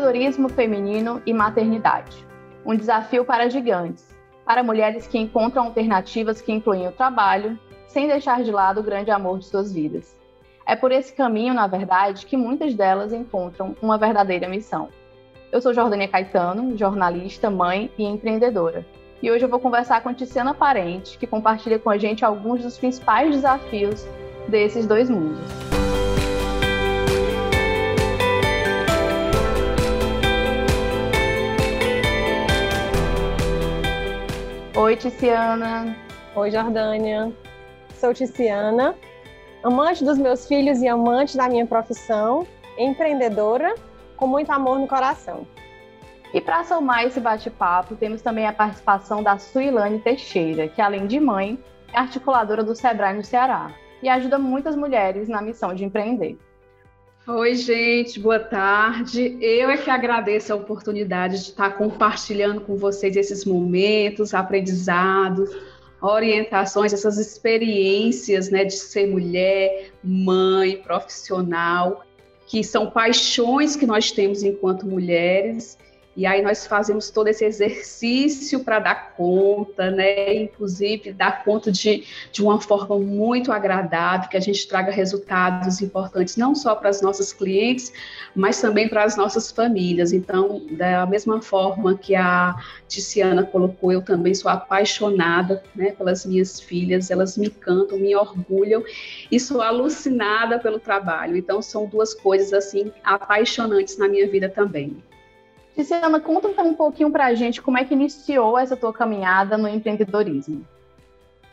Empreendedorismo feminino e maternidade. Um desafio para gigantes, para mulheres que encontram alternativas que incluem o trabalho, sem deixar de lado o grande amor de suas vidas. É por esse caminho, na verdade, que muitas delas encontram uma verdadeira missão. Eu sou Jordânia Caetano, jornalista, mãe e empreendedora. E hoje eu vou conversar com Tiziana Parente, que compartilha com a gente alguns dos principais desafios desses dois mundos. Oi, Tiziana. Oi, Jordânia. Sou Tiziana, amante dos meus filhos e amante da minha profissão, empreendedora, com muito amor no coração. E para somar esse bate-papo, temos também a participação da Suilane Teixeira, que além de mãe, é articuladora do Sebrae no Ceará e ajuda muitas mulheres na missão de empreender. Oi, gente, boa tarde. Eu é que agradeço a oportunidade de estar compartilhando com vocês esses momentos, aprendizados, orientações, essas experiências né, de ser mulher, mãe, profissional, que são paixões que nós temos enquanto mulheres e aí nós fazemos todo esse exercício para dar conta, né? Inclusive dar conta de, de uma forma muito agradável, que a gente traga resultados importantes não só para as nossas clientes, mas também para as nossas famílias. Então, da mesma forma que a Tiziana colocou, eu também sou apaixonada né, pelas minhas filhas, elas me cantam, me orgulham e sou alucinada pelo trabalho. Então, são duas coisas assim apaixonantes na minha vida também. Tiziana, conta um pouquinho para a gente como é que iniciou essa tua caminhada no empreendedorismo.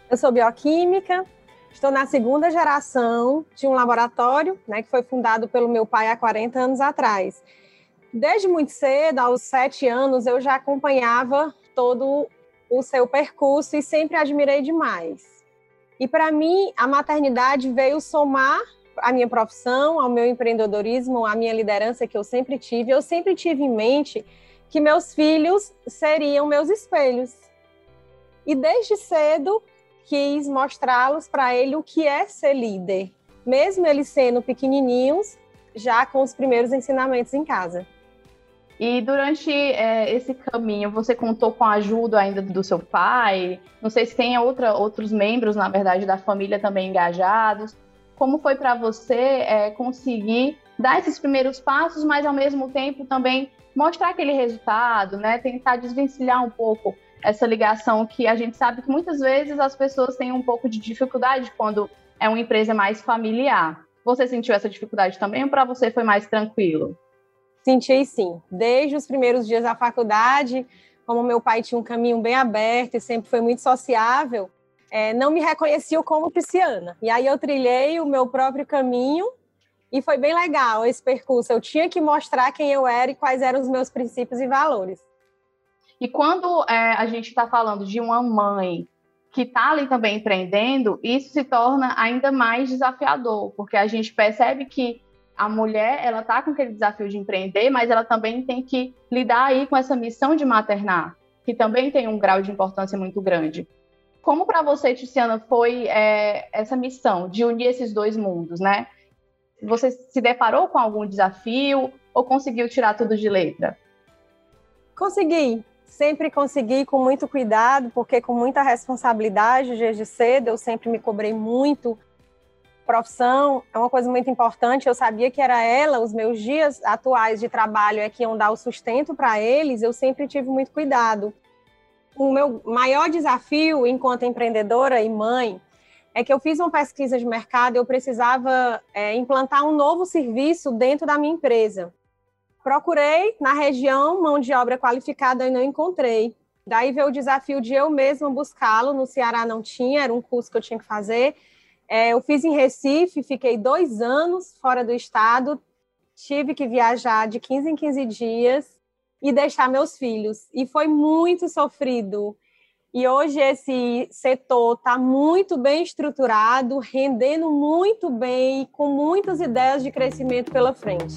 Eu sou bioquímica, estou na segunda geração de um laboratório né, que foi fundado pelo meu pai há 40 anos atrás. Desde muito cedo, aos sete anos, eu já acompanhava todo o seu percurso e sempre admirei demais. E para mim, a maternidade veio somar a minha profissão, ao meu empreendedorismo, à minha liderança que eu sempre tive, eu sempre tive em mente que meus filhos seriam meus espelhos. E desde cedo quis mostrá-los para ele o que é ser líder, mesmo eles sendo pequenininhos, já com os primeiros ensinamentos em casa. E durante é, esse caminho, você contou com a ajuda ainda do seu pai? Não sei se tem outra, outros membros, na verdade, da família também engajados. Como foi para você é, conseguir dar esses primeiros passos, mas ao mesmo tempo também mostrar aquele resultado, né? Tentar desvencilhar um pouco essa ligação que a gente sabe que muitas vezes as pessoas têm um pouco de dificuldade quando é uma empresa mais familiar. Você sentiu essa dificuldade também ou para você foi mais tranquilo? Senti sim. Desde os primeiros dias da faculdade, como meu pai tinha um caminho bem aberto e sempre foi muito sociável, é, não me reconheciam como pisciana. E aí eu trilhei o meu próprio caminho e foi bem legal esse percurso. Eu tinha que mostrar quem eu era e quais eram os meus princípios e valores. E quando é, a gente está falando de uma mãe que está ali também empreendendo, isso se torna ainda mais desafiador, porque a gente percebe que a mulher ela está com aquele desafio de empreender, mas ela também tem que lidar aí com essa missão de maternar, que também tem um grau de importância muito grande. Como para você, Tiziana, foi é, essa missão de unir esses dois mundos, né? Você se deparou com algum desafio ou conseguiu tirar tudo de letra? Consegui, sempre consegui com muito cuidado, porque com muita responsabilidade, desde cedo eu sempre me cobrei muito. Profissão é uma coisa muito importante, eu sabia que era ela, os meus dias atuais de trabalho é que iam dar o sustento para eles, eu sempre tive muito cuidado o meu maior desafio enquanto empreendedora e mãe é que eu fiz uma pesquisa de mercado e eu precisava é, implantar um novo serviço dentro da minha empresa. Procurei na região mão de obra qualificada e não encontrei. Daí veio o desafio de eu mesma buscá-lo. No Ceará não tinha, era um curso que eu tinha que fazer. É, eu fiz em Recife, fiquei dois anos fora do estado, tive que viajar de 15 em 15 dias e deixar meus filhos. E foi muito sofrido. E hoje esse setor está muito bem estruturado, rendendo muito bem com muitas ideias de crescimento pela frente.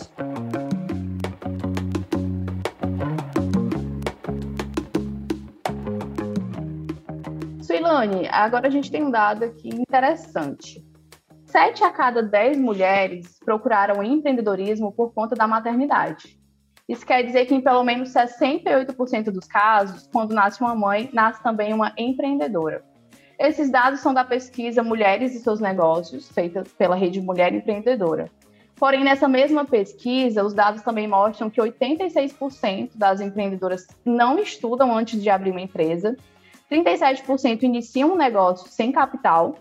Suilane, agora a gente tem um dado aqui interessante. Sete a cada dez mulheres procuraram empreendedorismo por conta da maternidade. Isso quer dizer que em pelo menos 68% dos casos, quando nasce uma mãe, nasce também uma empreendedora. Esses dados são da pesquisa Mulheres e seus Negócios, feita pela Rede Mulher Empreendedora. Porém, nessa mesma pesquisa, os dados também mostram que 86% das empreendedoras não estudam antes de abrir uma empresa, 37% iniciam um negócio sem capital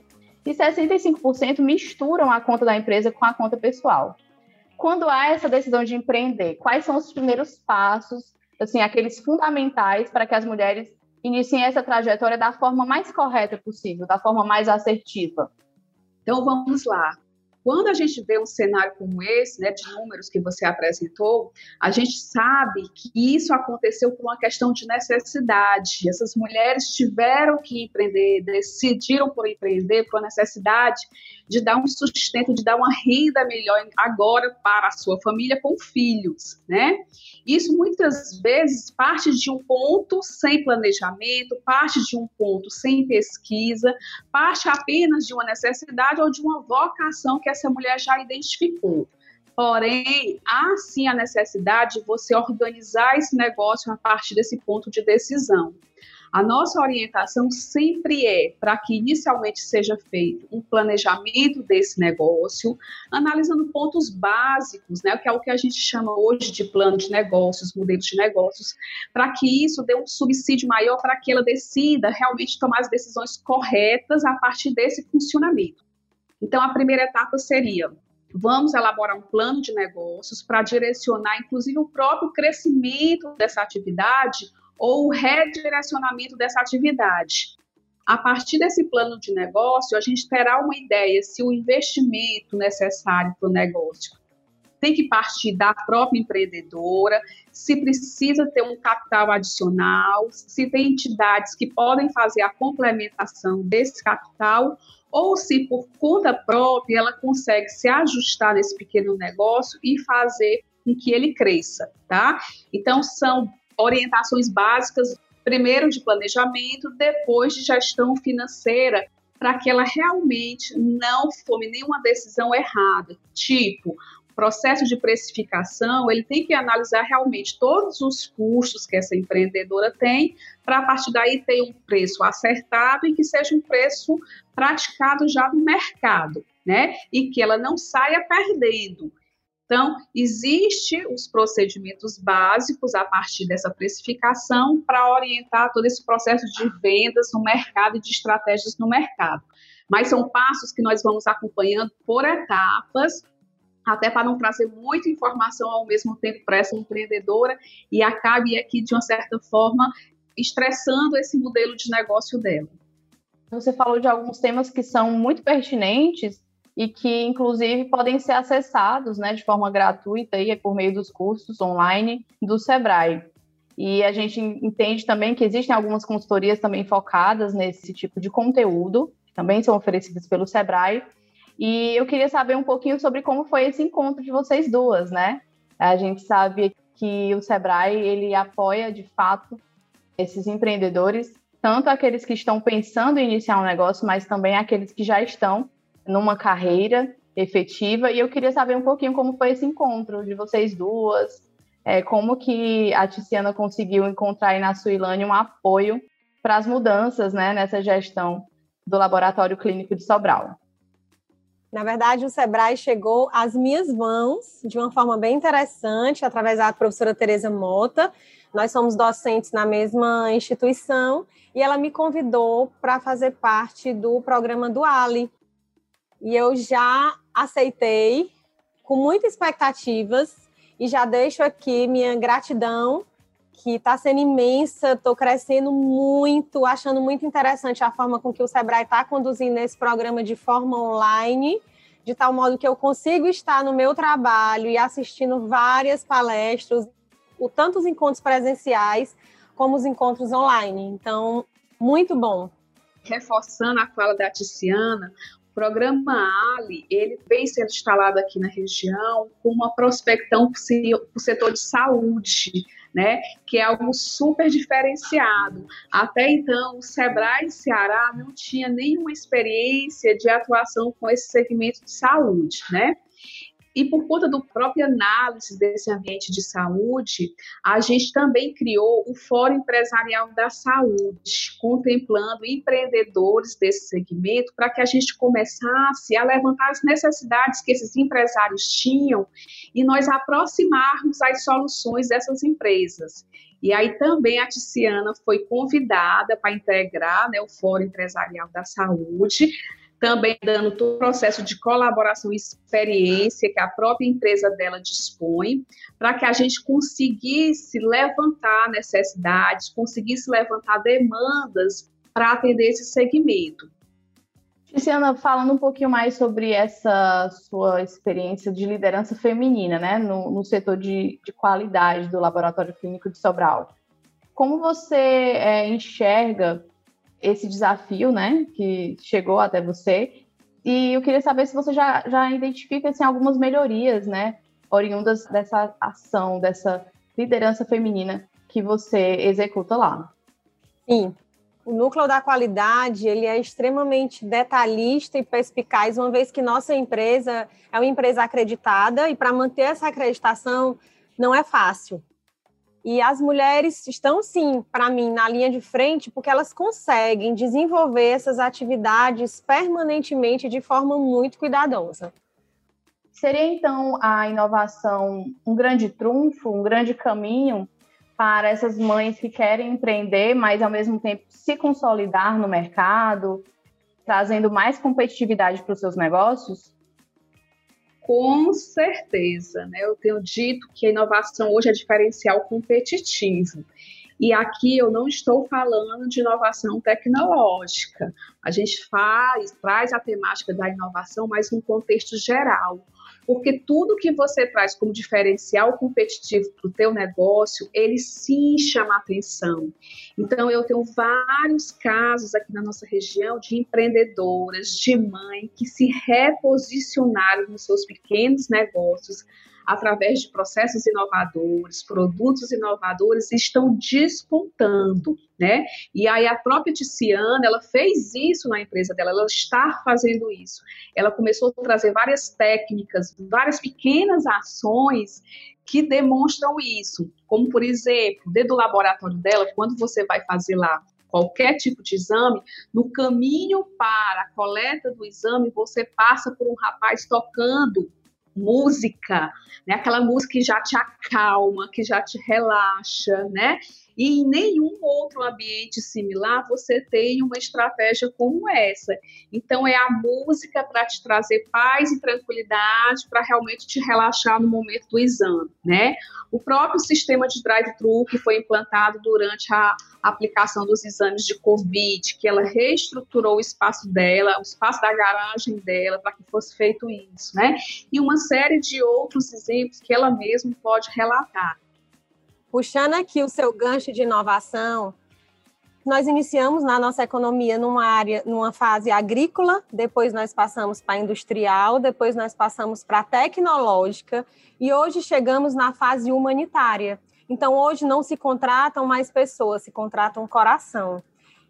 e 65% misturam a conta da empresa com a conta pessoal quando há essa decisão de empreender, quais são os primeiros passos, assim, aqueles fundamentais para que as mulheres iniciem essa trajetória da forma mais correta possível, da forma mais assertiva? Então vamos lá. Quando a gente vê um cenário como esse, né, de números que você apresentou, a gente sabe que isso aconteceu por uma questão de necessidade. Essas mulheres tiveram que empreender, decidiram por empreender por necessidade de dar um sustento, de dar uma renda melhor agora para a sua família com filhos, né? Isso muitas vezes parte de um ponto sem planejamento, parte de um ponto sem pesquisa, parte apenas de uma necessidade ou de uma vocação que essa mulher já identificou. Porém, há sim a necessidade de você organizar esse negócio a partir desse ponto de decisão. A nossa orientação sempre é para que inicialmente seja feito um planejamento desse negócio, analisando pontos básicos, né, que é o que a gente chama hoje de plano de negócios, modelos de negócios, para que isso dê um subsídio maior para que ela decida realmente tomar as decisões corretas a partir desse funcionamento. Então, a primeira etapa seria Vamos elaborar um plano de negócios para direcionar, inclusive, o próprio crescimento dessa atividade ou o redirecionamento dessa atividade. A partir desse plano de negócio, a gente terá uma ideia se o investimento necessário para o negócio tem que partir da própria empreendedora, se precisa ter um capital adicional, se tem entidades que podem fazer a complementação desse capital, ou se por conta própria ela consegue se ajustar nesse pequeno negócio e fazer com que ele cresça, tá? Então são orientações básicas, primeiro de planejamento, depois de gestão financeira, para que ela realmente não tome nenhuma decisão errada. Tipo, processo de precificação, ele tem que analisar realmente todos os custos que essa empreendedora tem, para a partir daí ter um preço acertado e que seja um preço praticado já no mercado, né? E que ela não saia perdendo. Então, existe os procedimentos básicos a partir dessa precificação para orientar todo esse processo de vendas no mercado e de estratégias no mercado. Mas são passos que nós vamos acompanhando por etapas, até para não trazer muita informação ao mesmo tempo para essa empreendedora e acabe aqui, de uma certa forma, estressando esse modelo de negócio dela. Você falou de alguns temas que são muito pertinentes e que, inclusive, podem ser acessados né, de forma gratuita aí, por meio dos cursos online do Sebrae. E a gente entende também que existem algumas consultorias também focadas nesse tipo de conteúdo, que também são oferecidas pelo Sebrae. E eu queria saber um pouquinho sobre como foi esse encontro de vocês duas, né? A gente sabe que o Sebrae, ele apoia, de fato, esses empreendedores, tanto aqueles que estão pensando em iniciar um negócio, mas também aqueles que já estão numa carreira efetiva. E eu queria saber um pouquinho como foi esse encontro de vocês duas, é, como que a Tiziana conseguiu encontrar aí na Suilane um apoio para as mudanças né, nessa gestão do Laboratório Clínico de Sobral. Na verdade, o Sebrae chegou às minhas mãos de uma forma bem interessante, através da professora Tereza Mota. Nós somos docentes na mesma instituição e ela me convidou para fazer parte do programa do Ali, e eu já aceitei com muitas expectativas e já deixo aqui minha gratidão, que está sendo imensa, estou crescendo muito, achando muito interessante a forma com que o Sebrae está conduzindo esse programa de forma online, de tal modo que eu consigo estar no meu trabalho e assistindo várias palestras, o tanto os encontros presenciais como os encontros online. Então, muito bom reforçando a fala da Ticiana, programa Ali, ele vem sendo instalado aqui na região com uma prospecção para o setor de saúde, né, que é algo super diferenciado. Até então, o Sebrae Ceará não tinha nenhuma experiência de atuação com esse segmento de saúde, né? E por conta do próprio análise desse ambiente de saúde, a gente também criou o Fórum Empresarial da Saúde, contemplando empreendedores desse segmento para que a gente começasse a levantar as necessidades que esses empresários tinham e nós aproximarmos as soluções dessas empresas. E aí também a Tiziana foi convidada para integrar né, o Fórum Empresarial da Saúde, também dando todo o processo de colaboração e experiência que a própria empresa dela dispõe, para que a gente conseguisse levantar necessidades, conseguisse levantar demandas para atender esse segmento. Luciana, falando um pouquinho mais sobre essa sua experiência de liderança feminina, né, no, no setor de, de, qualidade do Laboratório Clínico de Sobral. Como você é, enxerga esse desafio, né, que chegou até você? E eu queria saber se você já, já identifica assim, algumas melhorias, né, oriundas dessa ação, dessa liderança feminina que você executa lá. Sim, o núcleo da qualidade ele é extremamente detalhista e perspicaz, uma vez que nossa empresa é uma empresa acreditada e para manter essa acreditação não é fácil. E as mulheres estão, sim, para mim, na linha de frente, porque elas conseguem desenvolver essas atividades permanentemente de forma muito cuidadosa. Seria, então, a inovação um grande trunfo, um grande caminho para essas mães que querem empreender, mas ao mesmo tempo se consolidar no mercado, trazendo mais competitividade para os seus negócios? Com certeza, né? Eu tenho dito que a inovação hoje é diferencial competitivo. E aqui eu não estou falando de inovação tecnológica. A gente faz, traz a temática da inovação, mas num contexto geral porque tudo que você traz como diferencial competitivo para o teu negócio, ele sim chama atenção. Então, eu tenho vários casos aqui na nossa região de empreendedoras, de mãe, que se reposicionaram nos seus pequenos negócios através de processos inovadores, produtos inovadores, estão despontando, né? E aí a própria Tiziana, ela fez isso na empresa dela, ela está fazendo isso. Ela começou a trazer várias técnicas, várias pequenas ações que demonstram isso, como por exemplo, dentro do laboratório dela, quando você vai fazer lá qualquer tipo de exame, no caminho para a coleta do exame, você passa por um rapaz tocando música, né? Aquela música que já te acalma, que já te relaxa, né? E em nenhum outro ambiente similar você tem uma estratégia como essa. Então é a música para te trazer paz e tranquilidade, para realmente te relaxar no momento do exame, né? O próprio sistema de drive-thru que foi implantado durante a aplicação dos exames de Covid, que ela reestruturou o espaço dela, o espaço da garagem dela, para que fosse feito isso, né? E uma série de outros exemplos que ela mesma pode relatar. Puxando aqui o seu gancho de inovação, nós iniciamos na nossa economia numa área, numa fase agrícola, depois nós passamos para industrial, depois nós passamos para tecnológica e hoje chegamos na fase humanitária. Então, hoje não se contratam mais pessoas, se contratam coração.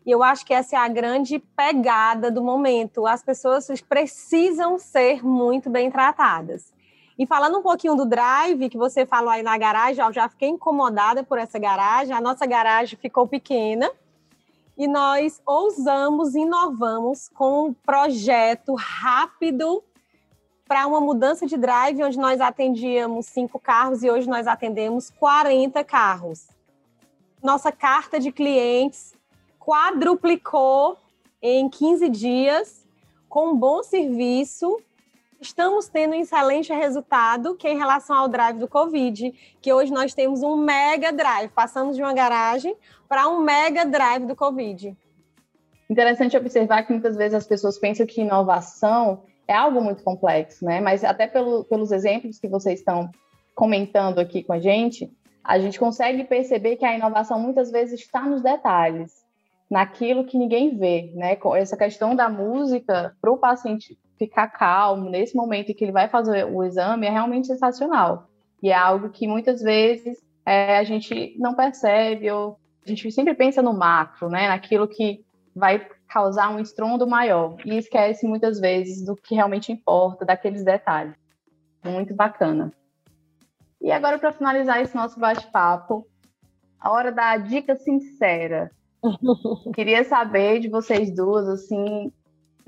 E eu acho que essa é a grande pegada do momento. As pessoas precisam ser muito bem tratadas. E falando um pouquinho do drive que você falou aí na garagem, eu já fiquei incomodada por essa garagem. A nossa garagem ficou pequena e nós ousamos, inovamos com um projeto rápido para uma mudança de drive, onde nós atendíamos cinco carros e hoje nós atendemos 40 carros. Nossa carta de clientes quadruplicou em 15 dias, com um bom serviço. Estamos tendo um excelente resultado que é em relação ao drive do Covid, que hoje nós temos um mega drive. Passamos de uma garagem para um mega drive do Covid. Interessante observar que muitas vezes as pessoas pensam que inovação é algo muito complexo, né? Mas até pelo, pelos exemplos que vocês estão comentando aqui com a gente, a gente consegue perceber que a inovação muitas vezes está nos detalhes, naquilo que ninguém vê, né? Essa questão da música para o paciente ficar calmo nesse momento em que ele vai fazer o exame é realmente sensacional e é algo que muitas vezes é, a gente não percebe ou a gente sempre pensa no macro, né? Naquilo que vai causar um estrondo maior e esquece muitas vezes do que realmente importa, daqueles detalhes. Muito bacana. E agora, para finalizar esse nosso bate-papo, a hora da dica sincera. Queria saber de vocês duas, assim,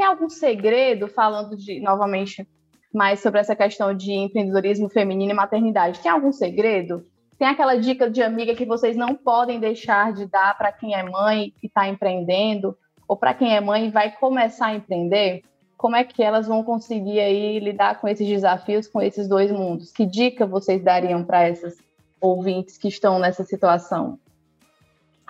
tem algum segredo, falando de, novamente, mais sobre essa questão de empreendedorismo feminino e maternidade? Tem algum segredo? Tem aquela dica de amiga que vocês não podem deixar de dar para quem é mãe e está empreendendo, ou para quem é mãe e vai começar a empreender? como é que elas vão conseguir aí lidar com esses desafios, com esses dois mundos? Que dica vocês dariam para essas ouvintes que estão nessa situação?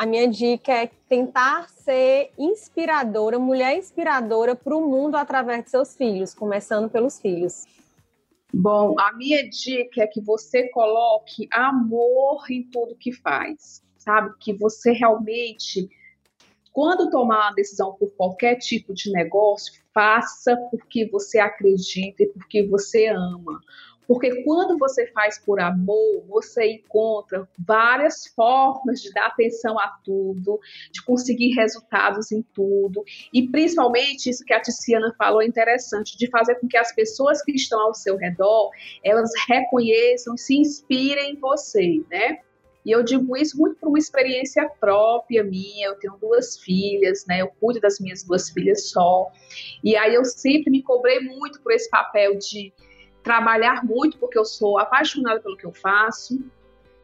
A minha dica é tentar ser inspiradora, mulher inspiradora para o mundo através de seus filhos, começando pelos filhos. Bom, a minha dica é que você coloque amor em tudo que faz, sabe? Que você realmente quando tomar uma decisão por qualquer tipo de negócio, faça porque você acredita e porque você ama. Porque quando você faz por amor, você encontra várias formas de dar atenção a tudo, de conseguir resultados em tudo. E principalmente isso que a Tiziana falou é interessante, de fazer com que as pessoas que estão ao seu redor, elas reconheçam, se inspirem em você, né? E eu digo isso muito por uma experiência própria minha. Eu tenho duas filhas, né? Eu cuido das minhas duas filhas só. E aí eu sempre me cobrei muito por esse papel de trabalhar muito, porque eu sou apaixonada pelo que eu faço,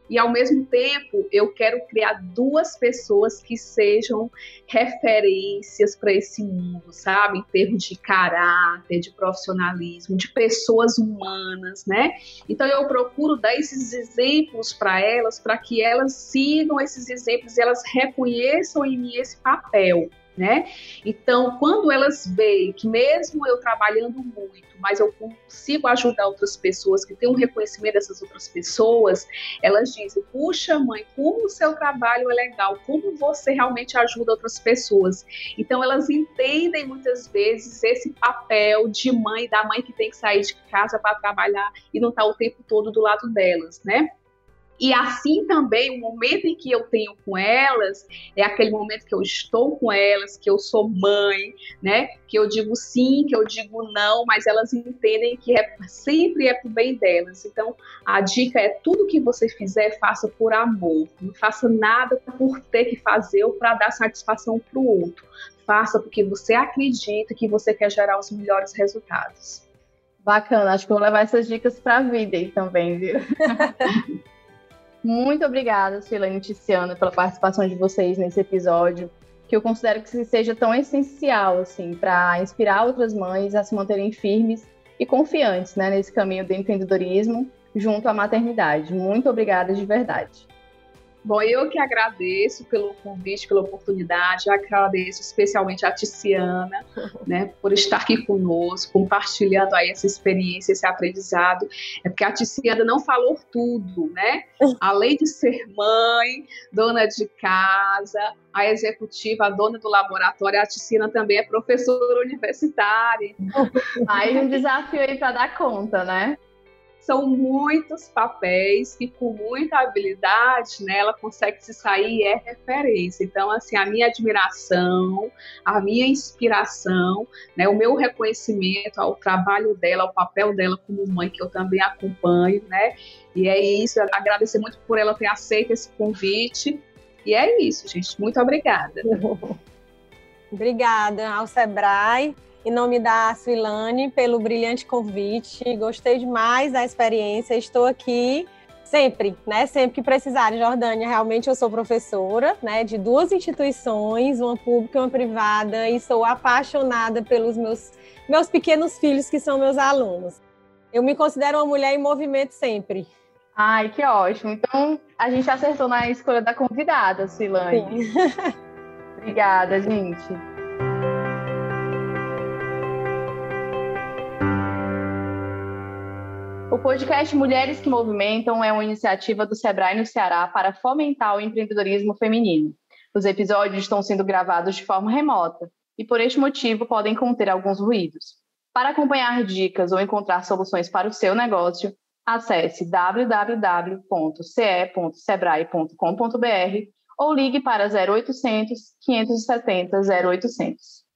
e ao mesmo tempo eu quero criar duas pessoas que sejam referências para esse mundo, sabe? Em termos de caráter, de profissionalismo, de pessoas humanas, né? Então eu procuro dar esses exemplos para elas, para que elas sigam esses exemplos e elas reconheçam em mim esse papel né? Então, quando elas veem que mesmo eu trabalhando muito, mas eu consigo ajudar outras pessoas, que têm um reconhecimento dessas outras pessoas, elas dizem: puxa, mãe, como o seu trabalho é legal, como você realmente ajuda outras pessoas. Então, elas entendem muitas vezes esse papel de mãe, da mãe que tem que sair de casa para trabalhar e não está o tempo todo do lado delas, né? E assim também, o momento em que eu tenho com elas, é aquele momento que eu estou com elas, que eu sou mãe, né? Que eu digo sim, que eu digo não, mas elas entendem que é, sempre é pro bem delas. Então, a dica é tudo que você fizer, faça por amor. Não faça nada por ter que fazer ou para dar satisfação para o outro. Faça porque você acredita que você quer gerar os melhores resultados. Bacana, acho que vou levar essas dicas para a vida aí também, viu? Muito obrigada, Silene e Tiziana, pela participação de vocês nesse episódio, que eu considero que seja tão essencial assim para inspirar outras mães a se manterem firmes e confiantes né, nesse caminho do empreendedorismo junto à maternidade. Muito obrigada de verdade. Bom, eu que agradeço pelo convite, pela oportunidade, agradeço especialmente a Tiziana, né, por estar aqui conosco, compartilhando aí essa experiência, esse aprendizado. É porque a Tiziana não falou tudo, né? Além de ser mãe, dona de casa, a executiva, a dona do laboratório, a Tiziana também é professora universitária. Aí um desafio aí para dar conta, né? São muitos papéis que com muita habilidade, né, ela consegue se sair e é referência. Então, assim, a minha admiração, a minha inspiração, né, o meu reconhecimento ao trabalho dela, ao papel dela como mãe, que eu também acompanho, né, e é isso, agradecer muito por ela ter aceito esse convite, e é isso, gente, muito obrigada. Obrigada ao Sebrae em nome da Suilane, pelo brilhante convite. Gostei demais da experiência. Estou aqui sempre, né? Sempre que precisarem, Jordânia. Realmente eu sou professora, né? De duas instituições, uma pública e uma privada, e sou apaixonada pelos meus meus pequenos filhos que são meus alunos. Eu me considero uma mulher em movimento sempre. Ai, que ótimo. Então, a gente acertou na escolha da convidada, Silane. Obrigada, gente. O podcast Mulheres que Movimentam é uma iniciativa do Sebrae no Ceará para fomentar o empreendedorismo feminino. Os episódios estão sendo gravados de forma remota e, por este motivo, podem conter alguns ruídos. Para acompanhar dicas ou encontrar soluções para o seu negócio, acesse www.ce.sebrae.com.br ou ligue para 0800 570 0800.